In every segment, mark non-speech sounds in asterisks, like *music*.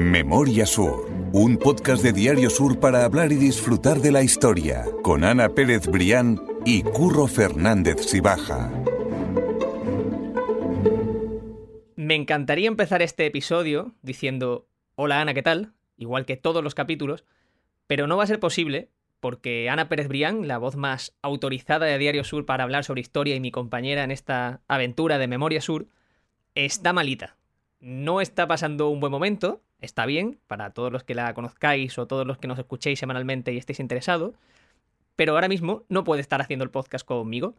Memoria Sur, un podcast de Diario Sur para hablar y disfrutar de la historia, con Ana Pérez Brián y Curro Fernández Sibaja. Me encantaría empezar este episodio diciendo, hola Ana, ¿qué tal? Igual que todos los capítulos, pero no va a ser posible porque Ana Pérez Brián, la voz más autorizada de Diario Sur para hablar sobre historia y mi compañera en esta aventura de Memoria Sur, está malita. No está pasando un buen momento, está bien, para todos los que la conozcáis o todos los que nos escuchéis semanalmente y estéis interesados, pero ahora mismo no puede estar haciendo el podcast conmigo.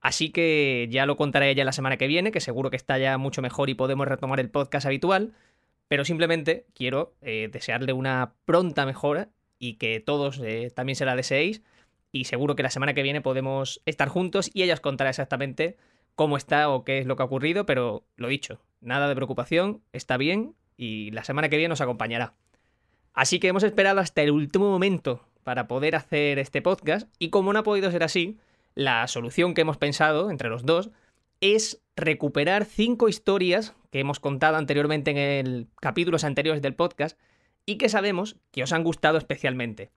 Así que ya lo contaré ella la semana que viene, que seguro que está ya mucho mejor y podemos retomar el podcast habitual. Pero simplemente quiero eh, desearle una pronta mejora y que todos eh, también se la deseéis. Y seguro que la semana que viene podemos estar juntos y ella os contará exactamente cómo está o qué es lo que ha ocurrido. Pero lo dicho, nada de preocupación, está bien y la semana que viene nos acompañará. Así que hemos esperado hasta el último momento para poder hacer este podcast y como no ha podido ser así, la solución que hemos pensado entre los dos es recuperar cinco historias que hemos contado anteriormente en el capítulos anteriores del podcast y que sabemos que os han gustado especialmente.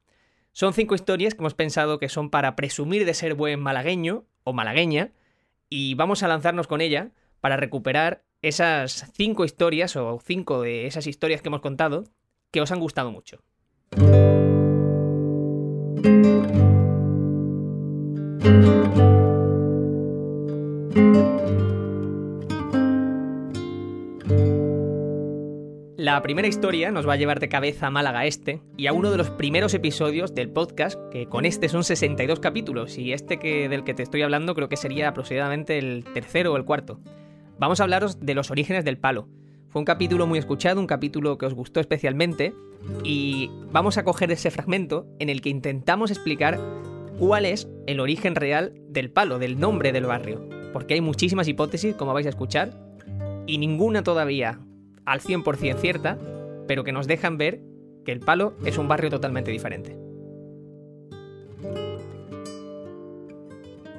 Son cinco historias que hemos pensado que son para presumir de ser buen malagueño o malagueña y vamos a lanzarnos con ella para recuperar esas cinco historias o cinco de esas historias que hemos contado que os han gustado mucho. La primera historia nos va a llevar de cabeza a Málaga Este y a uno de los primeros episodios del podcast, que con este son 62 capítulos y este que, del que te estoy hablando creo que sería aproximadamente el tercero o el cuarto. Vamos a hablaros de los orígenes del palo. Fue un capítulo muy escuchado, un capítulo que os gustó especialmente y vamos a coger ese fragmento en el que intentamos explicar cuál es el origen real del palo, del nombre del barrio. Porque hay muchísimas hipótesis, como vais a escuchar, y ninguna todavía al 100% cierta, pero que nos dejan ver que el palo es un barrio totalmente diferente.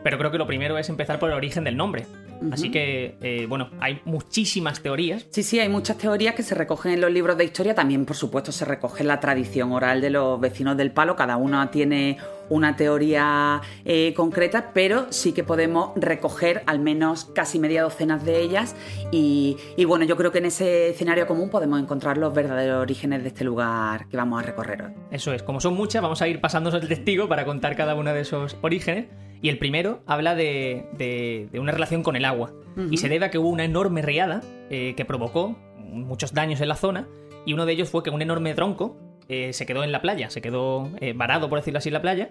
Pero creo que lo primero es empezar por el origen del nombre. Así que, eh, bueno, hay muchísimas teorías. Sí, sí, hay muchas teorías que se recogen en los libros de historia. También, por supuesto, se recoge la tradición oral de los vecinos del palo. Cada uno tiene una teoría eh, concreta, pero sí que podemos recoger al menos casi media docena de ellas. Y, bueno, yo creo que en ese escenario común podemos encontrar los verdaderos orígenes de este lugar que vamos a recorrer hoy. Eso es, como son muchas, vamos a ir pasándonos el testigo para contar cada uno de esos orígenes. Y el primero habla de, una relación con el agua. Y se debe a que hubo una enorme riada eh, que provocó muchos daños en la zona. Y uno de ellos fue que un enorme tronco eh, se quedó en la playa, se quedó eh, varado, por decirlo así, en la playa.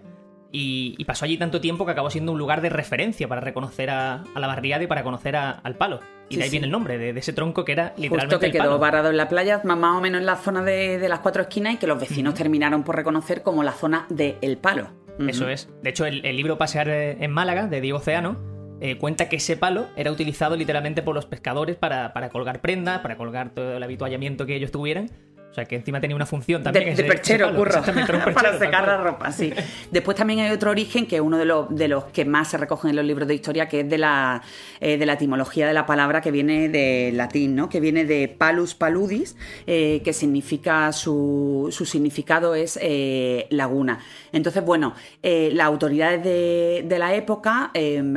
Y, pasó allí tanto tiempo que acabó siendo un lugar de referencia para reconocer a, la barriada y para conocer al palo. Y de ahí viene el nombre, de, ese tronco que era literalmente. Justo que quedó varado en la playa, más, o menos en la zona de, las cuatro esquinas, y que los vecinos terminaron por reconocer como la zona del el palo. Eso es. De hecho, el, libro Pasear en Málaga, de Diego Oceano, eh, cuenta que ese palo era utilizado literalmente por los pescadores para, para colgar prendas, para colgar todo el habituallamiento que ellos tuvieran o sea, que encima tenía una función también. De, perchero, curro. *laughs* para secar la ropa, sí. Después también hay otro origen, que es uno de los, de los que más se recogen en los libros de historia, que es de la, eh, de la etimología de la palabra que viene de latín, ¿no? Que viene de palus paludis, eh, que significa, su, su significado es eh, laguna. Entonces, bueno, las autoridades de, de la época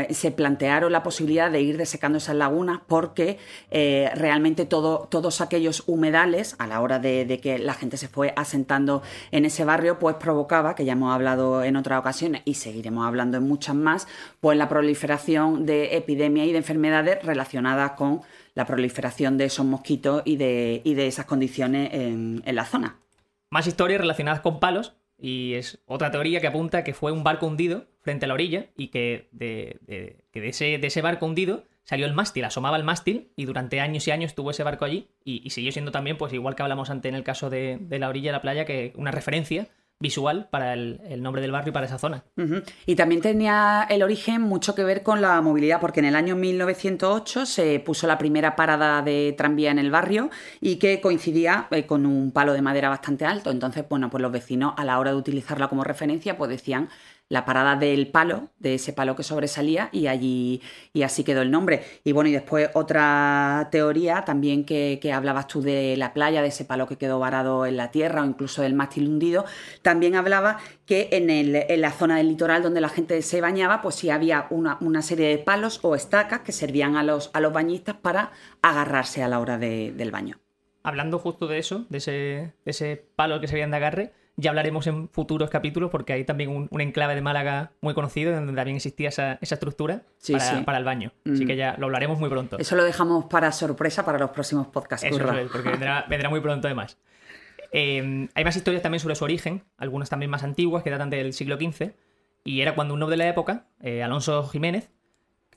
se plantearon la posibilidad de ir desecando esas lagunas porque realmente todo, todos aquellos humedales, a la hora de de que la gente se fue asentando en ese barrio, pues provocaba, que ya hemos hablado en otras ocasiones y seguiremos hablando en muchas más, pues la proliferación de epidemias y de enfermedades relacionadas con la proliferación de esos mosquitos y de, de esas condiciones en, la zona. Más historias relacionadas con palos, y es otra teoría que apunta que fue un barco hundido frente a la orilla y que de, de, ese, de ese barco hundido salió el mástil, asomaba el mástil y durante años y años tuvo ese barco allí y, siguió siendo también, pues igual que hablamos antes en el caso de, la orilla de la playa, que una referencia visual para el, nombre del barrio y para esa zona. Y también tenía el origen mucho que ver con la movilidad, porque en el año 1908 se puso la primera parada de tranvía en el barrio y que coincidía eh, con un palo de madera bastante alto. Entonces, bueno, pues los vecinos a la hora de utilizarla como referencia, pues decían la parada del palo, de ese palo que sobresalía, y allí y así quedó el nombre. Y bueno, y después otra teoría también que, hablabas tú de la playa, de ese palo que quedó varado en la tierra, o incluso del mástil hundido, también hablaba que en, el, en la zona del litoral donde la gente se bañaba, pues sí había una, una serie de palos o estacas que servían a los, a los bañistas para agarrarse a la hora del baño. Hablando justo de eso, de ese, de ese palo que servían de agarre, ya hablaremos en futuros capítulos porque hay también un, enclave de Málaga muy conocido donde también existía esa, estructura para, el baño. Así mm. que ya lo hablaremos muy pronto. Eso lo dejamos para sorpresa para los próximos podcasts. Eso es, porque *laughs* vendrá, muy pronto además. Eh, hay más historias también sobre su origen, algunas también más antiguas que datan del siglo XV. Y era cuando un noble de la época, eh, Alonso Jiménez,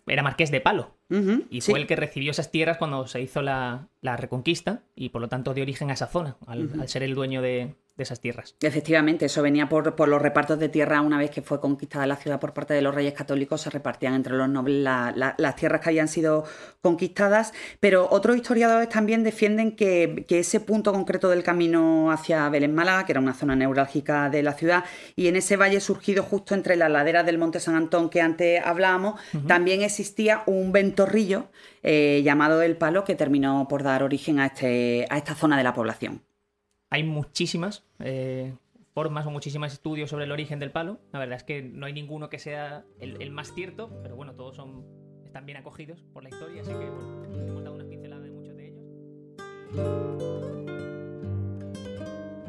era marqués de Palo. Y fue el que recibió esas tierras cuando se hizo la, reconquista y por lo tanto dio origen a esa zona, al ser el dueño de, de esas tierras. Efectivamente, eso venía por, por, los repartos de tierra. Una vez que fue conquistada la ciudad por parte de los reyes católicos, se repartían entre los nobles las tierras que habían sido conquistadas, pero otros historiadores también defienden que, ese punto concreto del camino hacia Belén Málaga, que era una zona neurálgica de la ciudad, y en ese valle surgido justo entre las laderas del Monte San Antón que antes hablábamos, también existía un ventorrillo eh, llamado El Palo que terminó por dar origen a, este, a esta zona de la población. Hay muchísimas eh, formas o muchísimos estudios sobre el origen del palo. La verdad es que no hay ninguno que sea el, más cierto, pero bueno, todos son están bien acogidos por la historia, así que hemos dado unas pinceladas de muchos de ellos.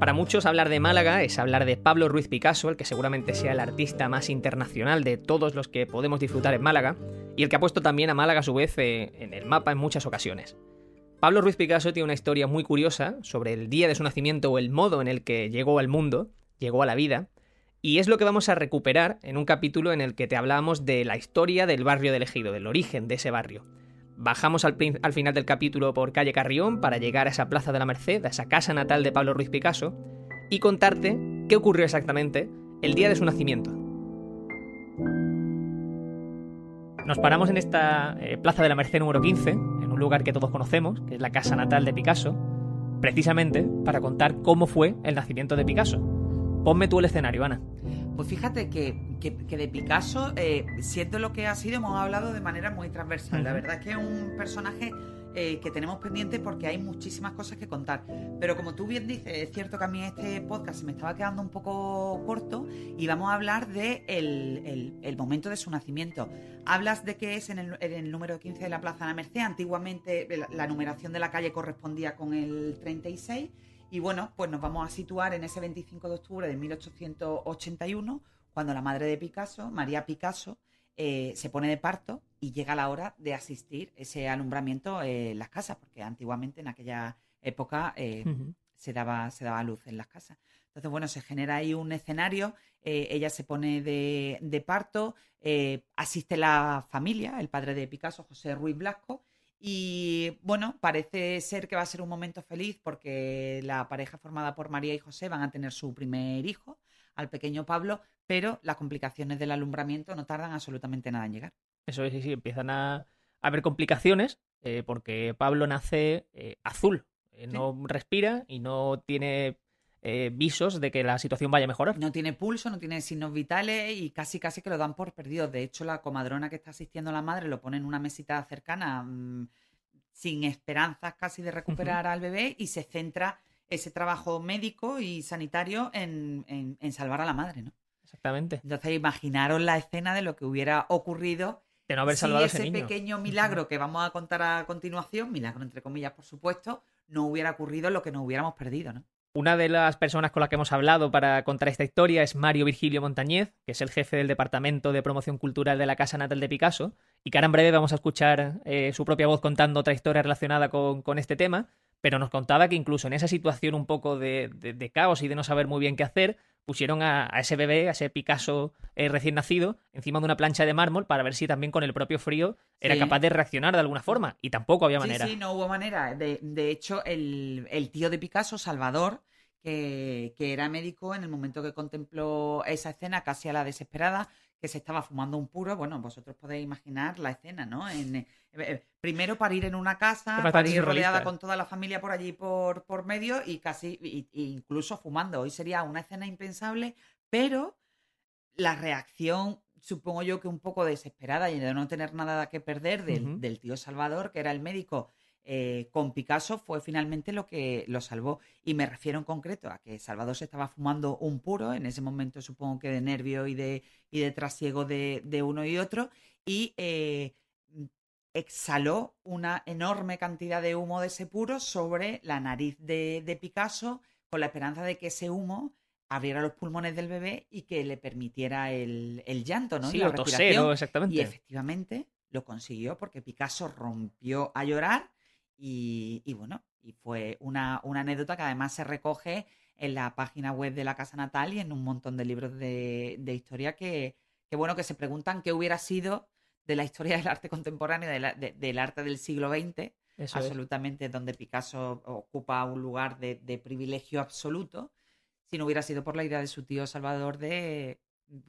Para muchos hablar de Málaga es hablar de Pablo Ruiz Picasso, el que seguramente sea el artista más internacional de todos los que podemos disfrutar en Málaga, y el que ha puesto también a Málaga a su vez eh, en el mapa en muchas ocasiones. Pablo Ruiz Picasso tiene una historia muy curiosa sobre el día de su nacimiento o el modo en el que llegó al mundo, llegó a la vida, y es lo que vamos a recuperar en un capítulo en el que te hablamos de la historia del barrio del Ejido, del origen de ese barrio. Bajamos al, al, final del capítulo por calle Carrión para llegar a esa plaza de la Merced, a esa casa natal de Pablo Ruiz Picasso, y contarte qué ocurrió exactamente el día de su nacimiento. Nos paramos en esta eh, Plaza de la Merced número 15, en un lugar que todos conocemos, que es la casa natal de Picasso, precisamente para contar cómo fue el nacimiento de Picasso. Ponme tú el escenario, Ana. Pues fíjate que, de Picasso, eh, siendo lo que ha sido, hemos hablado de manera muy transversal. La verdad es que es un personaje eh, que tenemos pendiente porque hay muchísimas cosas que contar. Pero como tú bien dices, es cierto que a mí este podcast se me estaba quedando un poco corto y vamos a hablar de el, momento de su nacimiento. Hablas de que es en el, número 15 de la Plaza de la Merced. Antiguamente la, numeración de la calle correspondía con el 36. Y bueno, pues nos vamos a situar en ese 25 de octubre de 1881, cuando la madre de Picasso, María Picasso, eh, se pone de parto y llega la hora de asistir ese alumbramiento en las casas, porque antiguamente en aquella época eh, se, daba, se daba luz en las casas. Entonces, bueno, se genera ahí un escenario, eh, ella se pone de, parto, asiste la familia, el padre de Picasso, José Ruiz Blasco, y bueno, parece ser que va a ser un momento feliz porque la pareja formada por María y José van a tener su primer hijo, al pequeño Pablo, pero las complicaciones del alumbramiento no tardan absolutamente nada en llegar. Eso es, sí, sí, empiezan a, haber complicaciones eh, porque Pablo nace eh, azul, eh, no respira y no tiene visos de que la situación vaya a mejorar. No tiene pulso, no tiene signos vitales y casi casi que lo dan por perdido. De hecho, la comadrona que está asistiendo a la madre lo pone en una mesita cercana mm, sin esperanzas casi de recuperar al bebé y se centra ese trabajo médico y sanitario en, en salvar a la madre, ¿no? Exactamente. Entonces, imaginaros la escena de lo que hubiera ocurrido de no haber salvado si ese, pequeño milagro que vamos a contar a continuación, milagro entre comillas, por supuesto, no hubiera ocurrido lo que nos hubiéramos perdido, ¿no? Una de las personas con las que hemos hablado para contar esta historia es Mario Virgilio Montañez, que es el jefe del Departamento de Promoción Cultural de la Casa Natal de Picasso, y que ahora en breve vamos a escuchar eh, su propia voz contando otra historia relacionada con, este tema, pero nos contaba que incluso en esa situación un poco de caos y de no saber muy bien qué hacer, pusieron a, ese bebé, a ese Picasso eh, recién nacido, encima de una plancha de mármol para ver si también con el propio frío era capaz de reaccionar de alguna forma. Y tampoco había manera. Sí, sí, no hubo manera. De, de hecho, el, el, tío de Picasso, Salvador, que, que, era médico en el momento que contempló esa escena casi a la desesperada, que se estaba fumando un puro, bueno, vosotros podéis imaginar la escena, ¿no? En, eh, eh, primero para ir en una casa, para ir rodeada con toda la familia por allí por, por medio y casi, incluso fumando. Hoy sería una escena impensable, pero la reacción, supongo yo que un poco desesperada y de no tener nada que perder del, del tío Salvador, que era el médico eh, con Picasso fue finalmente lo que lo salvó. Y me refiero en concreto a que Salvador se estaba fumando un puro, en ese momento supongo que de nervio y de, y de trasiego de, uno y otro, y eh, exhaló una enorme cantidad de humo de ese puro sobre la nariz de, Picasso con la esperanza de que ese humo abriera los pulmones del bebé y que le permitiera el, llanto, ¿no? Sí, la respiración. exactamente. Y efectivamente lo consiguió porque Picasso rompió a llorar y, bueno, y fue una, anécdota que además se recoge en la página web de la Casa Natal y en un montón de libros de, historia que, bueno, que se preguntan qué hubiera sido de la historia del arte contemporáneo, del arte del siglo XX, absolutamente donde Picasso ocupa un lugar de, de privilegio absoluto, si no hubiera sido por la idea de su tío Salvador de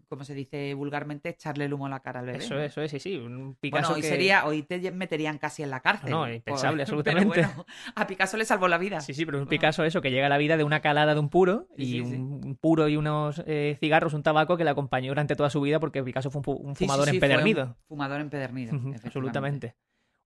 como se dice vulgarmente, echarle el humo a la cara al bebé. Eso, eso es, sí, sí. Un Picasso bueno, hoy, sería, hoy te meterían casi en la cárcel. No, impensable, *laughs* absolutamente. a Picasso le salvó la vida. Sí, sí, pero un Picasso eso, que llega a la vida de una calada de un puro, y un, puro y unos eh, cigarros, un tabaco que le acompañó durante toda su vida porque Picasso fue un, fumador empedernido. fumador empedernido, absolutamente.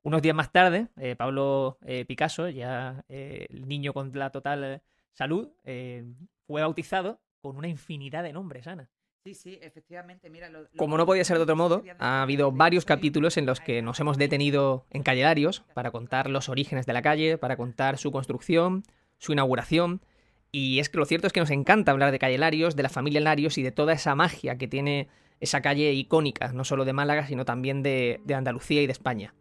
Unos días más tarde, eh, Pablo eh, Picasso, ya el niño con la total salud, fue bautizado con una infinidad de nombres, Ana. Sí, sí, efectivamente. Mira, Como no podía ser de otro modo, ha habido varios capítulos en los que nos hemos detenido en Calle Larios para contar los orígenes de la calle, para contar su construcción, su inauguración. Y es que lo cierto es que nos encanta hablar de Calle Larios, de la familia Larios y de toda esa magia que tiene esa calle icónica, no solo de Málaga, sino también de, de Andalucía y de España.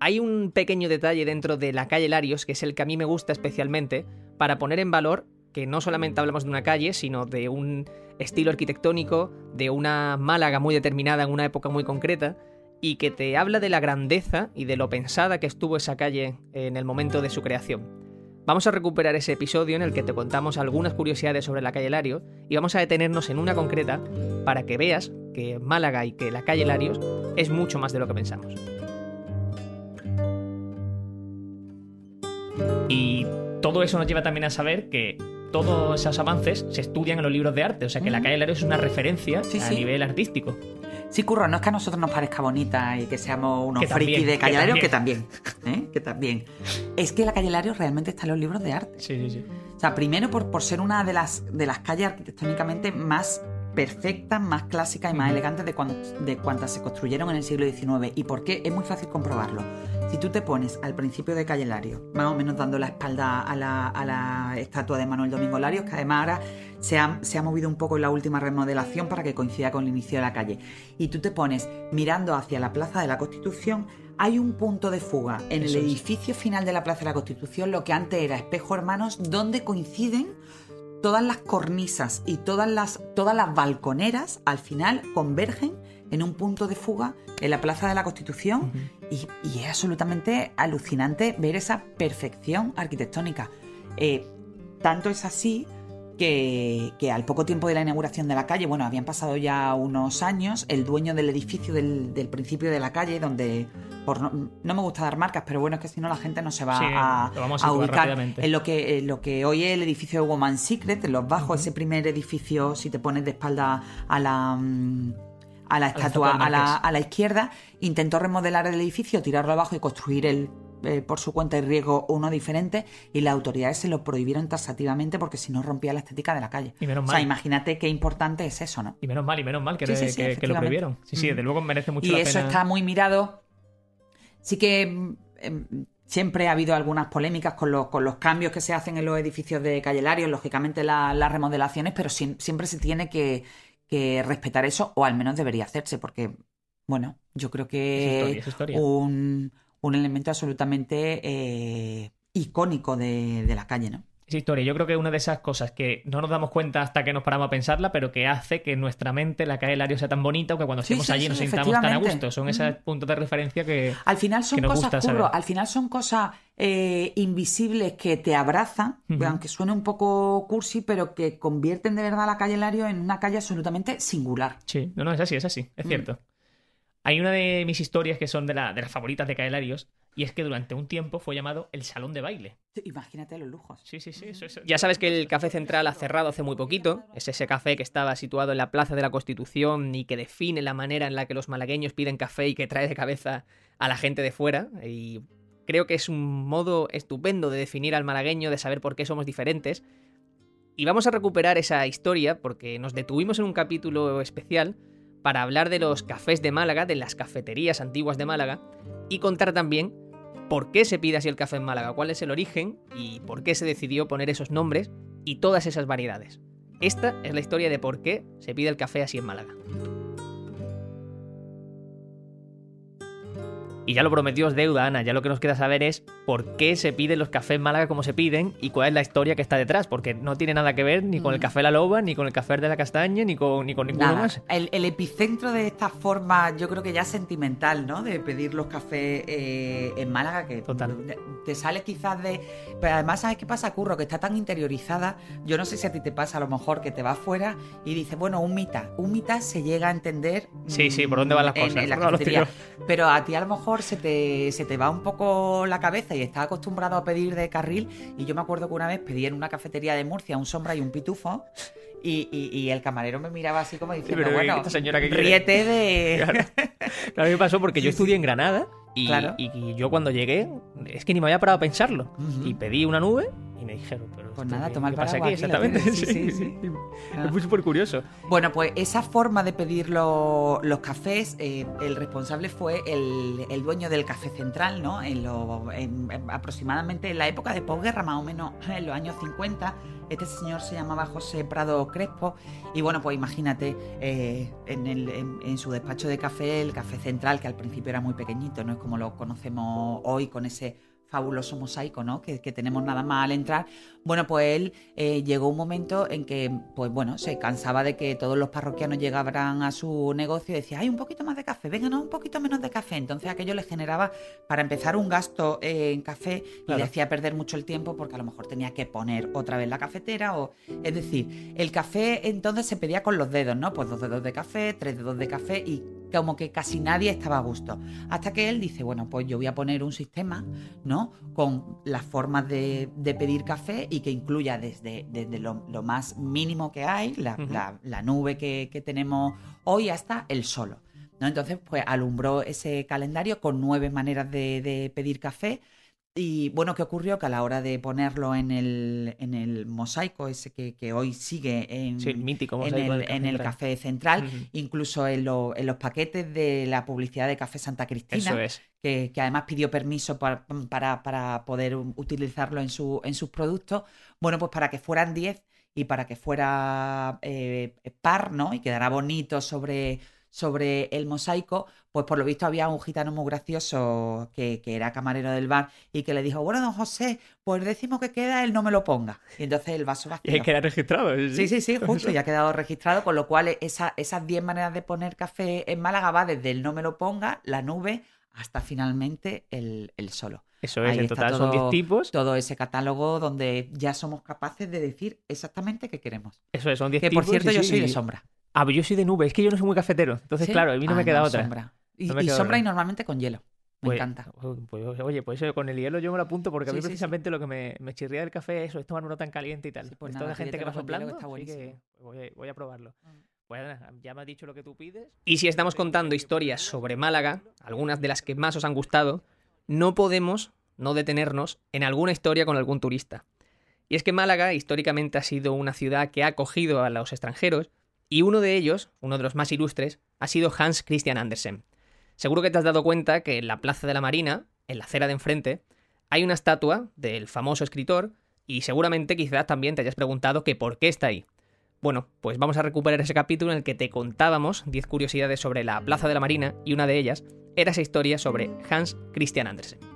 Hay un pequeño detalle dentro de la calle Larios que es el que a mí me gusta especialmente para poner en valor que no solamente hablamos de una calle, sino de un estilo arquitectónico, de una Málaga muy determinada en una época muy concreta, y que te habla de la grandeza y de lo pensada que estuvo esa calle en el momento de su creación. Vamos a recuperar ese episodio en el que te contamos algunas curiosidades sobre la calle Larios y vamos a detenernos en una concreta para que veas que Málaga y que la calle Larios es mucho más de lo que pensamos. Y todo eso nos lleva también a saber que todos esos avances se estudian en los libros de arte. O sea que la calle Larios es una referencia a nivel artístico. Sí, Curro, no es que a nosotros nos parezca bonita y que seamos unos frikis de Calle Larios, que también, ¿eh? que también. Es que la Calle Larios realmente está en los libros de arte. Sí, sí, sí. O sea, primero por, por ser una de las, de las calles arquitectónicamente más perfectas, más clásicas y más elegantes de, de cuantas se construyeron en el siglo XIX. ¿Y por qué? Es muy fácil comprobarlo. Si tú te pones al principio de Calle Larios, más o menos dando la espalda a la, estatua de Manuel Domingo Larios, que además ahora se ha, se ha, movido un poco en la última remodelación para que coincida con el inicio de la calle, y tú te pones mirando hacia la Plaza de la Constitución, hay un punto de fuga en el edificio final de la Plaza de la Constitución, lo que antes era Espejo Hermanos, donde coinciden todas las cornisas y todas las, todas las balconeras al final convergen en un punto de fuga en la Plaza de la Constitución y, es absolutamente alucinante ver esa perfección arquitectónica. Eh, tanto es así que, al poco tiempo de la inauguración de la calle, bueno, habían pasado ya unos años, el dueño del edificio del, principio de la calle, donde por no, me gusta dar marcas, pero bueno, es que si no la gente no se va a, ubicar. en lo, que, lo que hoy es el edificio de Woman Secret, en los bajos, ese primer edificio, si te pones de espalda a la... Mm, a la estatua a la, a la, izquierda, intentó remodelar el edificio, tirarlo abajo y construir el eh, por su cuenta y riesgo uno diferente y las autoridades se lo prohibieron taxativamente porque si no rompía la estética de la calle. Y menos mal. O sea, imagínate qué importante es eso, ¿no? Y menos mal, y menos mal que, lo prohibieron. Sí, sí, desde luego merece mucho y la pena. Y eso está muy mirado. Sí que em, siempre ha habido algunas polémicas con los, con los cambios que se hacen en los edificios de Calle lógicamente las remodelaciones, pero siempre se tiene que, respetar eso, o al menos debería hacerse, porque, bueno, yo creo que un un elemento absolutamente eh, icónico de, la calle, ¿no? Historia. Yo creo que una de esas cosas que no nos damos cuenta hasta que nos paramos a pensarla, pero que hace que nuestra mente, la calle Lario, sea tan bonita, que cuando estemos allí nos sintamos tan a gusto. Son esos puntos de referencia que. Al final son cosas, al final son cosas eh, invisibles que te abrazan, aunque suene un poco cursi, pero que convierten de verdad a la calle Lario en una calle absolutamente singular. Sí, no, no, es así, es así, es mm. cierto. Hay una de mis historias que son de, las favoritas de Caelarios Y es que durante un tiempo fue llamado el salón de baile. Imagínate los lujos. Sí, sí, sí. Eso, Ya sabes que el Café Central ha cerrado hace muy poquito. Es ese café que estaba situado en la Plaza de la Constitución y que define la manera en la que los malagueños piden café y que trae de cabeza a la gente de fuera. Y creo que es un modo estupendo de definir al malagueño, de saber por qué somos diferentes. Y vamos a recuperar esa historia porque nos detuvimos en un capítulo especial para hablar de los cafés de Málaga, de las cafeterías antiguas de Málaga, y contar también por qué se pide así el café en Málaga, cuál es el origen y por qué se decidió poner esos nombres y todas esas variedades. Esta es la historia de por qué se pide el café así en Málaga. Y ya lo prometió es deuda, Ana. Ya lo que nos queda saber es por qué se piden los cafés en Málaga como se piden y cuál es la historia que está detrás. Porque no tiene nada que ver ni con el mm. café La Loba, ni con el café de la Castaña, ni con, ni con ninguno más. El, epicentro de esta forma, yo creo que ya sentimental, ¿no? De pedir los cafés eh, en Málaga, que Total. te sale quizás de. Pero además, ¿sabes qué pasa, Curro? Que está tan interiorizada. Yo no sé si a ti te pasa a lo mejor que te vas fuera y dices, bueno, un mitad. Un mitad se llega a entender. Sí, sí, por dónde van las cosas. *laughs* pero a ti a lo mejor se te, se te va un poco la cabeza y estás acostumbrado a pedir de carril. Y yo me acuerdo que una vez pedí en una cafetería de Murcia un sombra y un pitufo. Y, el camarero me miraba así como diciendo, bueno, esta señora que ríete de... *laughs* Claro. me pasó porque *laughs* yo estudié en Granada y, y, yo cuando lleé, es que ni me había parado a pensarlo. Y pedí una nube y me dijeron, pero. Pues nada, toma el pasa aquí, exactamente. Sí, *laughs* sí, Fue súper curioso. Bueno, pues esa forma de pedir los cafés, eh, el responsable fue el, dueño del Café Central, ¿no? En, lo, aproximadamente en la época de posguerra, más o menos en los años 50. Este señor se llamaba José Prado Crespo. Y bueno, pues imagínate, eh, en, en, su despacho de café, el Café Central, que al principio era muy pequeñito, no es como lo conocemos hoy con ese fabuloso mosaico, ¿no? Que, tenemos nada más al entrar. Bueno, pues él eh, llegó un momento en que, pues bueno, se cansaba de que todos los parroquianos llegaran a su negocio y decía, hay un poquito más de café, venga, no, un poquito menos de café. Entonces aquello le generaba, para empezar, un gasto en café y le hacía perder mucho el tiempo porque a lo mejor tenía que poner otra vez la cafetera o... Es decir, el café entonces se pedía con los dedos, ¿no? Pues dos dedos de café, tres dedos de café y como que casi nadie estaba a gusto. Hasta que él dice, bueno, pues yo voy a poner un sistema, ¿no? Con las formas de, pedir café y que incluya desde, desde lo, más mínimo que hay, la, nube que, tenemos hoy, hasta el solo. ¿no? Entonces, pues alumbró ese calendario con nueve maneras de pedir café y bueno, ¿qué ocurrió? Que a la hora de ponerlo en el, en el mosaico, ese que, hoy sigue en, en, el, café central, incluso en, los paquetes de la publicidad de Café Santa Cristina, que, además pidió permiso para, para, poder utilizarlo en, su, en sus productos, bueno, pues para que fueran 10 y para que fuera eh, par, ¿no? Y quedara bonito sobre sobre el mosaico, pues por lo visto había un gitano muy gracioso que, era camarero del bar y que le dijo, bueno, don José, pues el décimo que queda, él no me lo ponga. Y entonces el vaso vacío. Y queda registrado. Sí, sí, sí, *laughs* justo, ya ha quedado registrado, con lo cual esa, esas 10 maneras de poner café en Málaga va desde el no me lo ponga, la nube, hasta finalmente el, solo. Eso es, en total son 10 tipos. Todo ese catálogo donde ya somos capaces de decir exactamente qué queremos. Eso es, son 10 tipos. Que por cierto, yo soy de sombra. Ah, pero yo soy de nube, es que yo no soy muy cafetero. Entonces, claro, a mí no me queda otra. Sombra. Y, sombra y normalmente con hielo. Me pues, encanta. Pues, oye, pues eso con el hielo yo me lo apunto porque a mí precisamente lo que me, me, chirría del café es eso, es tan caliente y tal. pues Esto de gente que va soplando, está que voy, a, probarlo. Mm. Pues ya me has dicho lo que tú pides. Y si estamos contando historias sobre Málaga, algunas de las que más os han gustado, no podemos no detenernos en alguna historia con algún turista. Y es que Málaga históricamente ha sido una ciudad que ha acogido a los extranjeros y uno de ellos, uno de los más ilustres, ha sido Hans Christian Andersen. Seguro que te has dado cuenta que en la Plaza de la Marina, en la acera de enfrente, hay una estatua del famoso escritor y seguramente quizás también te hayas preguntado que por qué está ahí. Bueno, pues vamos a recuperar ese capítulo en el que te contábamos 10 curiosidades sobre la Plaza de la Marina y una de ellas era esa historia sobre Hans Christian Andersen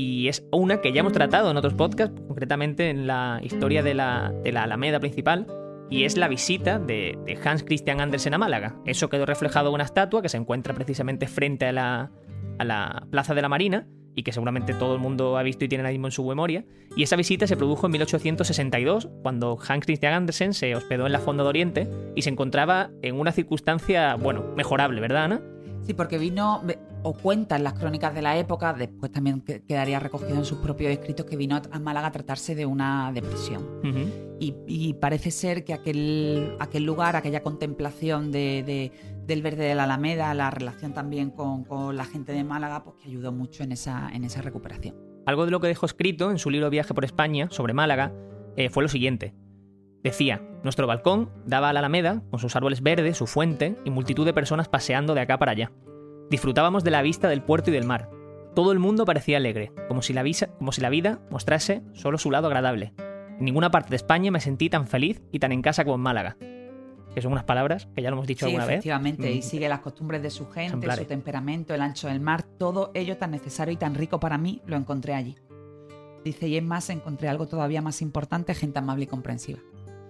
y es una que ya hemos tratado en otros podcasts, concretamente en la historia de la, Alameda principal, y es la visita de, Hans Christian Andersen a Málaga. Eso quedó reflejado en una estatua que se encuentra precisamente frente a la, a la Plaza de la Marina y que seguramente todo el mundo ha visto y tiene ahora mismo en su memoria. Y esa visita se produjo en 1862, cuando Hans Christian Andersen se hospedó en la Fonda de Oriente y se encontraba en una circunstancia, bueno, mejorable, ¿verdad, Ana? Sí, porque vino, o cuenta en las crónicas de la época, después también quedaría recogido en sus propios escritos que vino a Málaga a tratarse de una depresión. y, parece ser que aquel, aquel lugar, aquella contemplación de, del verde de la Alameda, la relación también con, la gente de Málaga, pues que ayudó mucho en esa, en esa recuperación. Algo de lo que dejó escrito en su libro Viaje por España sobre Málaga eh, fue lo siguiente. Decía, nuestro balcón daba a la Alameda, con sus árboles verdes, su fuente y multitud de personas paseando de acá para allá. Disfrutábamos de la vista del puerto y del mar. Todo el mundo parecía alegre, como si la, como si la vida mostrase solo su lado agradable. En ninguna parte de España me sentí tan feliz y tan en casa como en Málaga. Que son unas palabras que ya lo hemos dicho alguna vez. Efectivamente, y mm. sigue las costumbres de su gente, su temperamento, el ancho del mar, todo ello tan necesario y tan rico para mí, lo encontré allí. Dice, y es más, encontré algo todavía más importante, gente amable y comprensiva.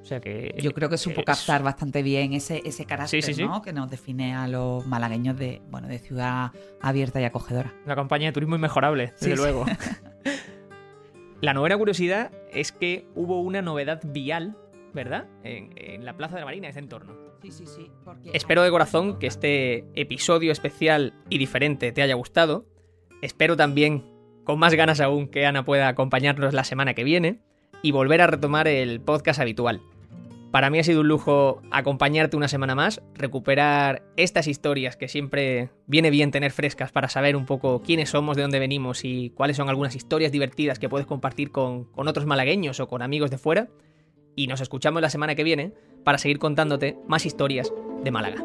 O sea que. Yo creo que supo captar bastante bien ese, ese carácter que nos define a los malagueños de, bueno, de ciudad abierta y acogedora. Una campaña de turismo inmejorable, desde luego. *laughs* la novena curiosidad es que hubo una novedad vial, ¿verdad? En, la Plaza de la Marina, ese entorno. Sí, sí, sí. Espero de corazón que este episodio especial y diferente te haya gustado. Espero también, con más ganas aún, que Ana pueda acompañarnos la semana que viene y volver a retomar el podcast habitual. Para mí ha sido un lujo acompañarte una semana más, recuperar estas historias que siempre viene bien tener frescas para saber un poco quiénes somos, de dónde venimos y cuáles son algunas historias divertidas que puedes compartir con, otros malagueños o con amigos de fuera. Y nos escuchamos la semana que viene para seguir contándote más historias de Málaga.